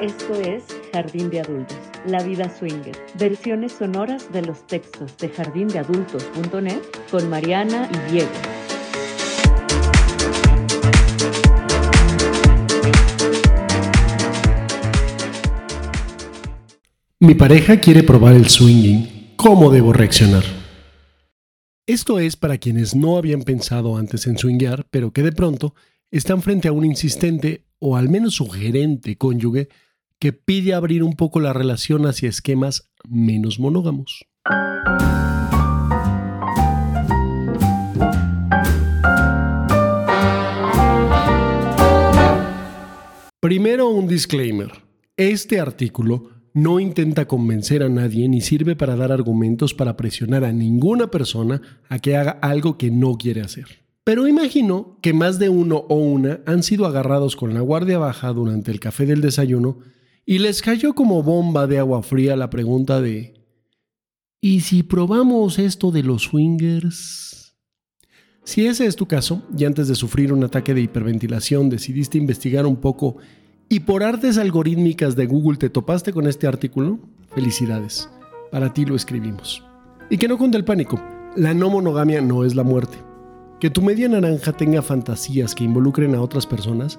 Esto es Jardín de Adultos, La Vida Swinger, versiones sonoras de los textos de jardindeadultos.net con Mariana y Diego. Mi pareja quiere probar el swinging. ¿Cómo debo reaccionar? Esto es para quienes no habían pensado antes en swingear, pero que de pronto están frente a un insistente o al menos sugerente cónyuge que pide abrir un poco la relación hacia esquemas menos monógamos. Primero un disclaimer. Este artículo no intenta convencer a nadie ni sirve para dar argumentos para presionar a ninguna persona a que haga algo que no quiere hacer. Pero imagino que más de uno o una han sido agarrados con la guardia baja durante el café del desayuno y les cayó como bomba de agua fría la pregunta de ¿Y si probamos esto de los swingers? Si ese es tu caso, y antes de sufrir un ataque de hiperventilación decidiste investigar un poco y por artes algorítmicas de Google te topaste con este artículo, felicidades, para ti lo escribimos. Y que no conte el pánico, la no monogamia no es la muerte. Que tu media naranja tenga fantasías que involucren a otras personas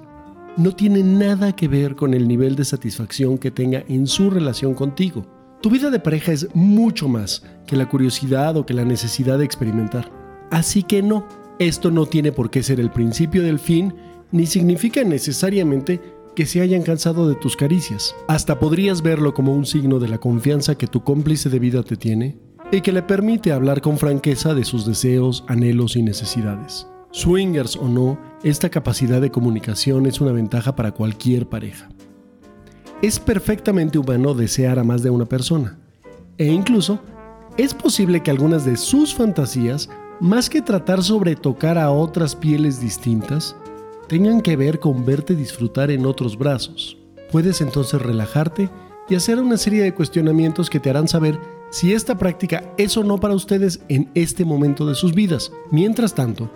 no tiene nada que ver con el nivel de satisfacción que tenga en su relación contigo. Tu vida de pareja es mucho más que la curiosidad o que la necesidad de experimentar. Así que no, esto no tiene por qué ser el principio del fin, ni significa necesariamente que se hayan cansado de tus caricias. Hasta podrías verlo como un signo de la confianza que tu cómplice de vida te tiene y que le permite hablar con franqueza de sus deseos, anhelos y necesidades. Swingers o no, esta capacidad de comunicación es una ventaja para cualquier pareja. Es perfectamente humano desear a más de una persona. E incluso, es posible que algunas de sus fantasías, más que tratar sobre tocar a otras pieles distintas, tengan que ver con verte disfrutar en otros brazos. Puedes entonces relajarte y hacer una serie de cuestionamientos que te harán saber si esta práctica es o no para ustedes en este momento de sus vidas. Mientras tanto,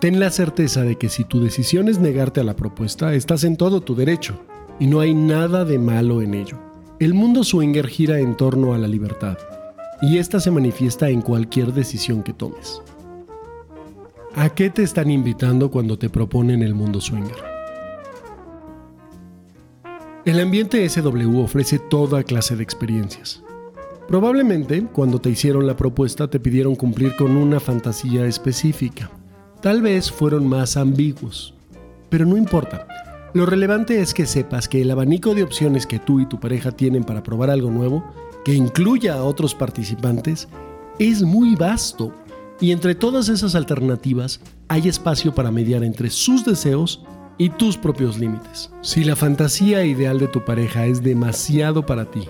Ten la certeza de que si tu decisión es negarte a la propuesta, estás en todo tu derecho y no hay nada de malo en ello. El mundo swinger gira en torno a la libertad y esta se manifiesta en cualquier decisión que tomes. ¿A qué te están invitando cuando te proponen el mundo swinger? El ambiente SW ofrece toda clase de experiencias. Probablemente, cuando te hicieron la propuesta, te pidieron cumplir con una fantasía específica. Tal vez fueron más ambiguos, pero no importa. Lo relevante es que sepas que el abanico de opciones que tú y tu pareja tienen para probar algo nuevo, que incluya a otros participantes, es muy vasto. Y entre todas esas alternativas hay espacio para mediar entre sus deseos y tus propios límites. Si la fantasía ideal de tu pareja es demasiado para ti,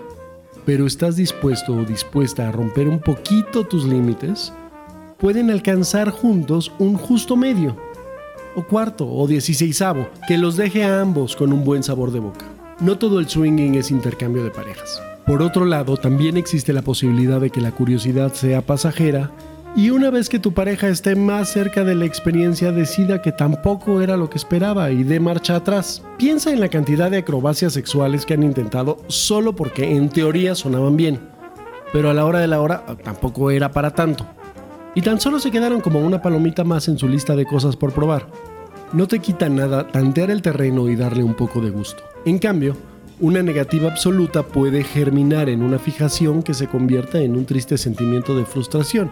pero estás dispuesto o dispuesta a romper un poquito tus límites, pueden alcanzar juntos un justo medio, o cuarto, o dieciséisavo, que los deje a ambos con un buen sabor de boca. No todo el swinging es intercambio de parejas. Por otro lado, también existe la posibilidad de que la curiosidad sea pasajera y una vez que tu pareja esté más cerca de la experiencia decida que tampoco era lo que esperaba y dé marcha atrás. Piensa en la cantidad de acrobacias sexuales que han intentado solo porque en teoría sonaban bien, pero a la hora de la hora tampoco era para tanto y tan solo se quedaron como una palomita más en su lista de cosas por probar. No te quita nada tantear el terreno y darle un poco de gusto. En cambio, una negativa absoluta puede germinar en una fijación que se convierta en un triste sentimiento de frustración.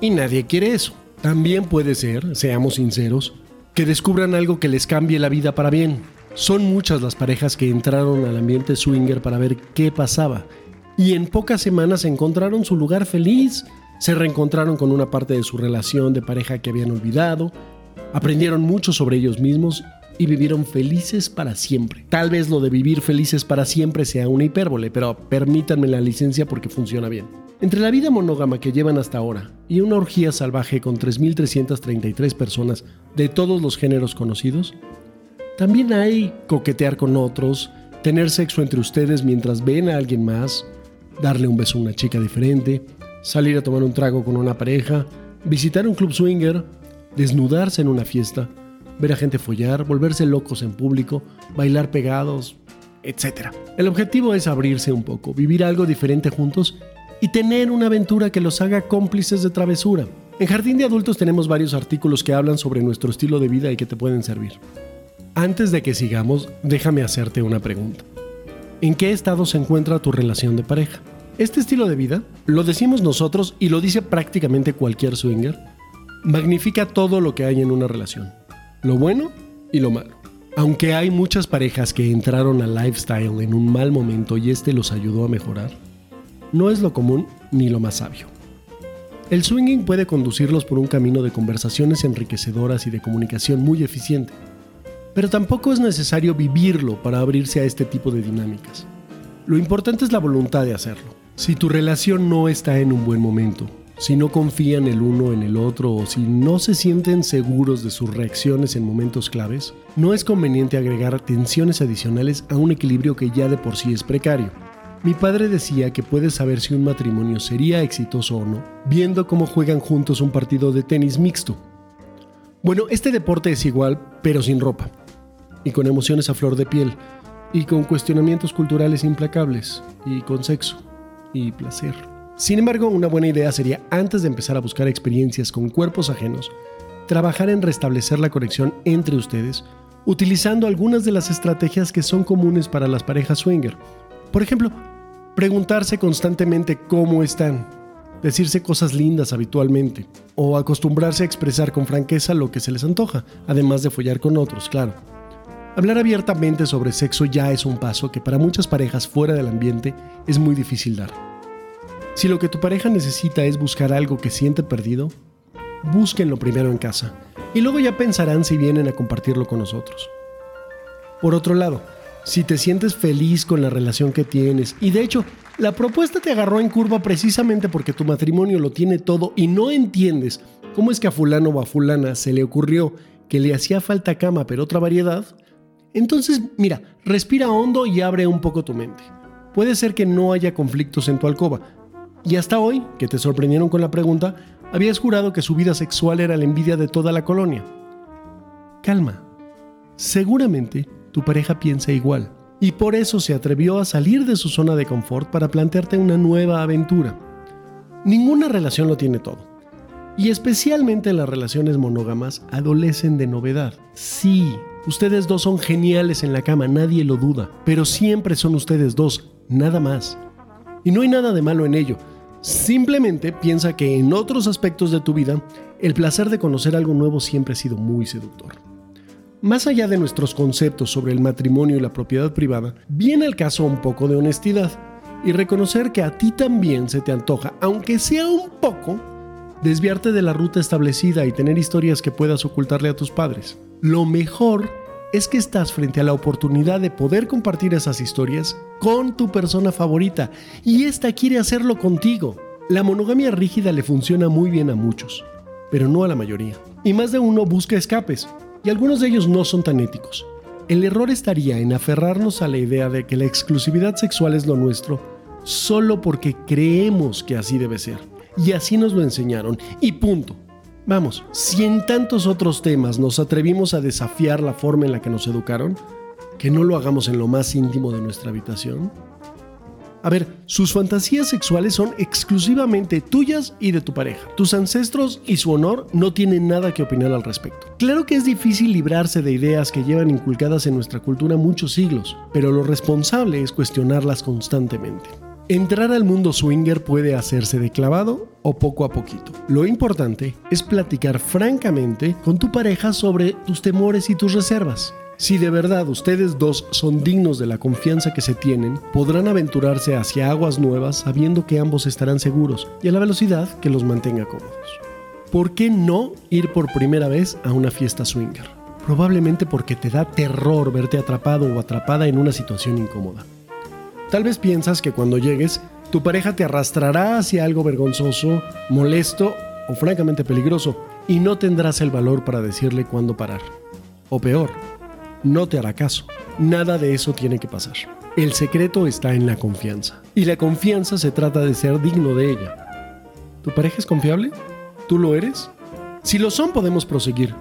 Y nadie quiere eso. También puede ser, seamos sinceros, que descubran algo que les cambie la vida para bien. Son muchas las parejas que entraron al ambiente swinger para ver qué pasaba y en pocas semanas encontraron su lugar feliz, se reencontraron con una parte de su relación de pareja que habían olvidado, aprendieron mucho sobre ellos mismos y vivieron felices para siempre. Tal vez lo de vivir felices para siempre sea una hipérbole, pero permítanme la licencia porque funciona bien. Entre la vida monógama que llevan hasta ahora y una orgía salvaje con 3.333 personas de todos los géneros conocidos, también hay coquetear con otros, tener sexo entre ustedes mientras ven a alguien más, darle un beso a una chica diferente, salir a tomar un trago con una pareja, visitar un club swinger, desnudarse en una fiesta, ver a gente follar, volverse locos en público, bailar pegados, etc. El objetivo es abrirse un poco, vivir algo diferente juntos y tener una aventura que los haga cómplices de travesura. En Jardín de Adultos tenemos varios artículos que hablan sobre nuestro estilo de vida y que te pueden servir. Antes de que sigamos, déjame hacerte una pregunta. ¿En qué estado se encuentra tu relación de pareja? Este estilo de vida, lo decimos nosotros y lo dice prácticamente cualquier swinger, magnifica todo lo que hay en una relación, lo bueno y lo malo. Aunque hay muchas parejas que entraron al lifestyle en un mal momento y este los ayudó a mejorar, no es lo común ni lo más sabio. El swinging puede conducirlos por un camino de conversaciones enriquecedoras y de comunicación muy eficiente, pero tampoco es necesario vivirlo para abrirse a este tipo de dinámicas. Lo importante es la voluntad de hacerlo. Si tu relación no está en un buen momento, si no confían el uno en el otro o si no se sienten seguros de sus reacciones en momentos claves, no es conveniente agregar tensiones adicionales a un equilibrio que ya de por sí es precario. Mi padre decía que puedes saber si un matrimonio sería exitoso o no viendo cómo juegan juntos un partido de tenis mixto. Bueno, este deporte es igual, pero sin ropa, y con emociones a flor de piel, y con cuestionamientos culturales implacables, y con sexo, y placer. Sin embargo, una buena idea sería, antes de empezar a buscar experiencias con cuerpos ajenos, trabajar en restablecer la conexión entre ustedes, utilizando algunas de las estrategias que son comunes para las parejas swinger. Por ejemplo, Preguntarse constantemente cómo están, decirse cosas lindas habitualmente, o acostumbrarse a expresar con franqueza lo que se les antoja, además de follar con otros, claro. Hablar abiertamente sobre sexo ya es un paso que para muchas parejas fuera del ambiente es muy difícil dar. Si lo que tu pareja necesita es buscar algo que siente perdido, búsquenlo primero en casa y luego ya pensarán si vienen a compartirlo con nosotros. Por otro lado, si te sientes feliz con la relación que tienes. Y de hecho, la propuesta te agarró en curva precisamente porque tu matrimonio lo tiene todo y no entiendes cómo es que a fulano o a fulana se le ocurrió que le hacía falta cama pero otra variedad. Entonces, mira, respira hondo y abre un poco tu mente. Puede ser que no haya conflictos en tu alcoba. Y hasta hoy, que te sorprendieron con la pregunta, habías jurado que su vida sexual era la envidia de toda la colonia. Calma. Seguramente tu pareja piensa igual. Y por eso se atrevió a salir de su zona de confort para plantearte una nueva aventura. Ninguna relación lo tiene todo. Y especialmente las relaciones monógamas adolecen de novedad. Sí, ustedes dos son geniales en la cama, nadie lo duda, pero siempre son ustedes dos, nada más. Y no hay nada de malo en ello. Simplemente piensa que en otros aspectos de tu vida, el placer de conocer algo nuevo siempre ha sido muy seductor. Más allá de nuestros conceptos sobre el matrimonio y la propiedad privada, viene el caso un poco de honestidad y reconocer que a ti también se te antoja, aunque sea un poco, desviarte de la ruta establecida y tener historias que puedas ocultarle a tus padres. Lo mejor es que estás frente a la oportunidad de poder compartir esas historias con tu persona favorita y esta quiere hacerlo contigo. La monogamia rígida le funciona muy bien a muchos, pero no a la mayoría. Y más de uno busca escapes, y algunos de ellos no son tan éticos. El error estaría en aferrarnos a la idea de que la exclusividad sexual es lo nuestro solo porque creemos que así debe ser. Y así nos lo enseñaron. Y punto. Vamos, si en tantos otros temas nos atrevimos a desafiar la forma en la que nos educaron, que no lo hagamos en lo más íntimo de nuestra habitación. A ver, sus fantasías sexuales son exclusivamente tuyas y de tu pareja. Tus ancestros y su honor no tienen nada que opinar al respecto. Claro que es difícil librarse de ideas que llevan inculcadas en nuestra cultura muchos siglos, pero lo responsable es cuestionarlas constantemente. Entrar al mundo swinger puede hacerse de clavado o poco a poquito. Lo importante es platicar francamente con tu pareja sobre tus temores y tus reservas. Si de verdad ustedes dos son dignos de la confianza que se tienen, podrán aventurarse hacia aguas nuevas sabiendo que ambos estarán seguros y a la velocidad que los mantenga cómodos. ¿Por qué no ir por primera vez a una fiesta swinger? Probablemente porque te da terror verte atrapado o atrapada en una situación incómoda. Tal vez piensas que cuando llegues, tu pareja te arrastrará hacia algo vergonzoso, molesto o francamente peligroso y no tendrás el valor para decirle cuándo parar. O peor, no te hará caso. Nada de eso tiene que pasar. El secreto está en la confianza. Y la confianza se trata de ser digno de ella. ¿Tu pareja es confiable? ¿Tú lo eres? Si lo son, podemos proseguir.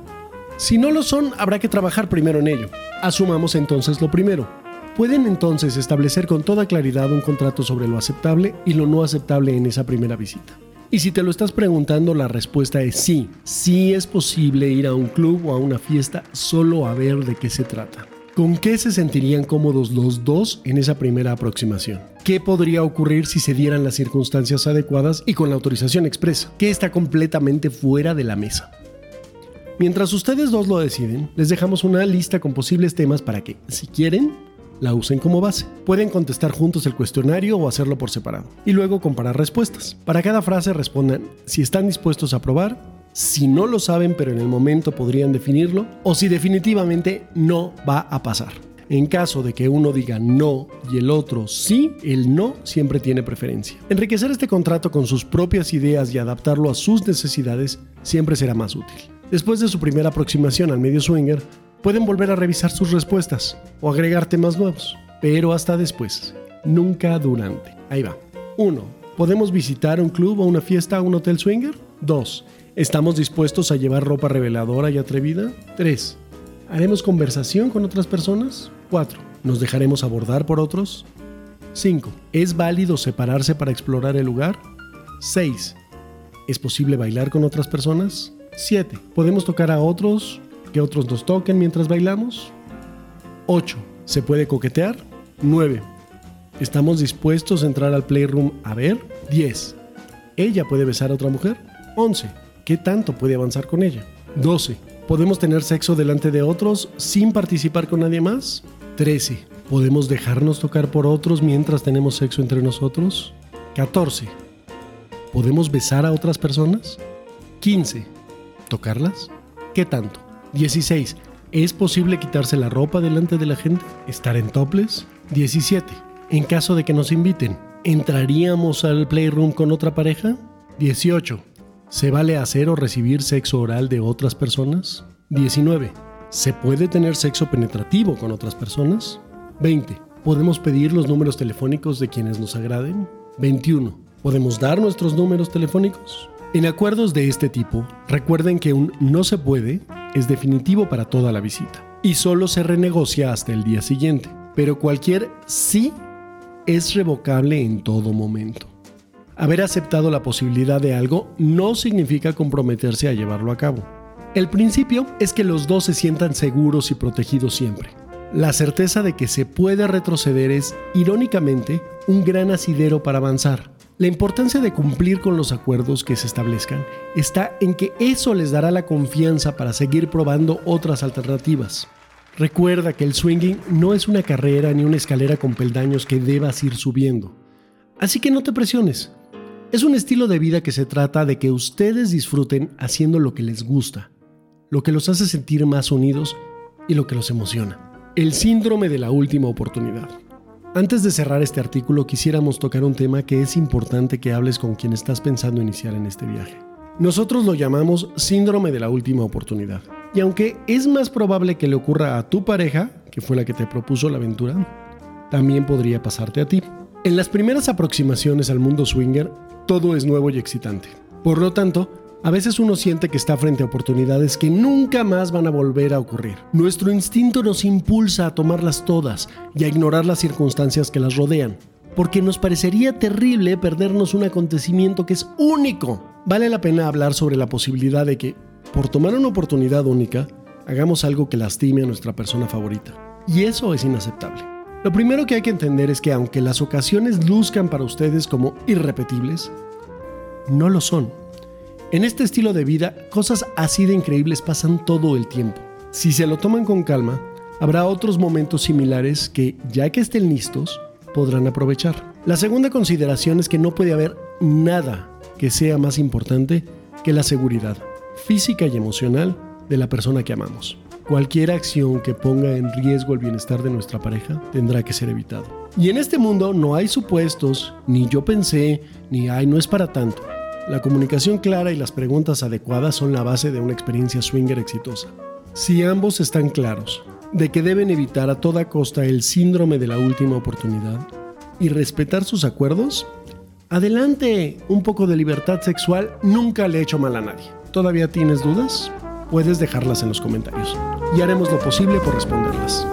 Si no lo son, habrá que trabajar primero en ello. Asumamos entonces lo primero. Pueden entonces establecer con toda claridad un contrato sobre lo aceptable y lo no aceptable en esa primera visita. Y si te lo estás preguntando, la respuesta es sí. Sí es posible ir a un club o a una fiesta solo a ver de qué se trata. ¿Con qué se sentirían cómodos los dos en esa primera aproximación? ¿Qué podría ocurrir si se dieran las circunstancias adecuadas y con la autorización expresa? ¿Qué está completamente fuera de la mesa? Mientras ustedes dos lo deciden, les dejamos una lista con posibles temas para que, si quieren, la usen como base. Pueden contestar juntos el cuestionario o hacerlo por separado. Y luego comparar respuestas. Para cada frase respondan si están dispuestos a probar, si no lo saben pero en el momento podrían definirlo, o si definitivamente no va a pasar. En caso de que uno diga no y el otro sí, el no siempre tiene preferencia. Enriquecer este contrato con sus propias ideas y adaptarlo a sus necesidades siempre será más útil. Después de su primera aproximación al medio swinger, pueden volver a revisar sus respuestas o agregar temas nuevos, pero hasta después, nunca durante. Ahí va. 1. ¿Podemos visitar un club o una fiesta o un hotel swinger? 2. ¿Estamos dispuestos a llevar ropa reveladora y atrevida? 3. ¿Haremos conversación con otras personas? 4. ¿Nos dejaremos abordar por otros? 5. ¿Es válido separarse para explorar el lugar? 6. ¿Es posible bailar con otras personas? 7. ¿Podemos tocar a otros que otros nos toquen mientras bailamos? 8. ¿Se puede coquetear? 9. ¿Estamos dispuestos a entrar al playroom a ver? 10. ¿Ella puede besar a otra mujer? 11. ¿Qué tanto puede avanzar con ella? 12. ¿Podemos tener sexo delante de otros sin participar con nadie más? 13. ¿Podemos dejarnos tocar por otros mientras tenemos sexo entre nosotros? 14. ¿Podemos besar a otras personas? 15. ¿Tocarlas? ¿Qué tanto? 16. ¿Es posible quitarse la ropa delante de la gente? ¿Estar en toples? 17. En caso de que nos inviten, ¿entraríamos al playroom con otra pareja? 18. ¿Se vale hacer o recibir sexo oral de otras personas? 19. ¿Se puede tener sexo penetrativo con otras personas? 20. ¿Podemos pedir los números telefónicos de quienes nos agraden? 21. ¿Podemos dar nuestros números telefónicos? En acuerdos de este tipo, recuerden que un no se puede es definitivo para toda la visita y solo se renegocia hasta el día siguiente, pero cualquier sí es revocable en todo momento. Haber aceptado la posibilidad de algo no significa comprometerse a llevarlo a cabo. El principio es que los dos se sientan seguros y protegidos siempre. La certeza de que se puede retroceder es, irónicamente, un gran asidero para avanzar la importancia de cumplir con los acuerdos que se establezcan está en que eso les dará la confianza para seguir probando otras alternativas. Recuerda que el swinging no es una carrera ni una escalera con peldaños que debas ir subiendo. Así que no te presiones. Es un estilo de vida que se trata de que ustedes disfruten haciendo lo que les gusta, lo que los hace sentir más unidos y lo que los emociona. El síndrome de la última oportunidad. Antes de cerrar este artículo, quisiéramos tocar un tema que es importante que hables con quien estás pensando iniciar en este viaje. Nosotros lo llamamos síndrome de la última oportunidad. Y aunque es más probable que le ocurra a tu pareja, que fue la que te propuso la aventura, también podría pasarte a ti. En las primeras aproximaciones al mundo swinger, todo es nuevo y excitante. Por lo tanto, a veces uno siente que está frente a oportunidades que nunca más van a volver a ocurrir. Nuestro instinto nos impulsa a tomarlas todas y a ignorar las circunstancias que las rodean, porque nos parecería terrible perdernos un acontecimiento que es único. Vale la pena hablar sobre la posibilidad de que, por tomar una oportunidad única, hagamos algo que lastime a nuestra persona favorita. Y eso es inaceptable. Lo primero que hay que entender es que aunque las ocasiones luzcan para ustedes como irrepetibles, no lo son. En este estilo de vida, cosas así de increíbles pasan todo el tiempo. Si se lo toman con calma, habrá otros momentos similares que, ya que estén listos, podrán aprovechar. La segunda consideración es que no puede haber nada que sea más importante que la seguridad física y emocional de la persona que amamos. Cualquier acción que ponga en riesgo el bienestar de nuestra pareja tendrá que ser evitado. Y en este mundo no hay supuestos, ni yo pensé, ni hay no es para tanto. La comunicación clara y las preguntas adecuadas son la base de una experiencia swinger exitosa. Si ambos están claros de que deben evitar a toda costa el síndrome de la última oportunidad y respetar sus acuerdos, adelante, un poco de libertad sexual nunca le ha hecho mal a nadie. ¿Todavía tienes dudas? Puedes dejarlas en los comentarios y haremos lo posible por responderlas.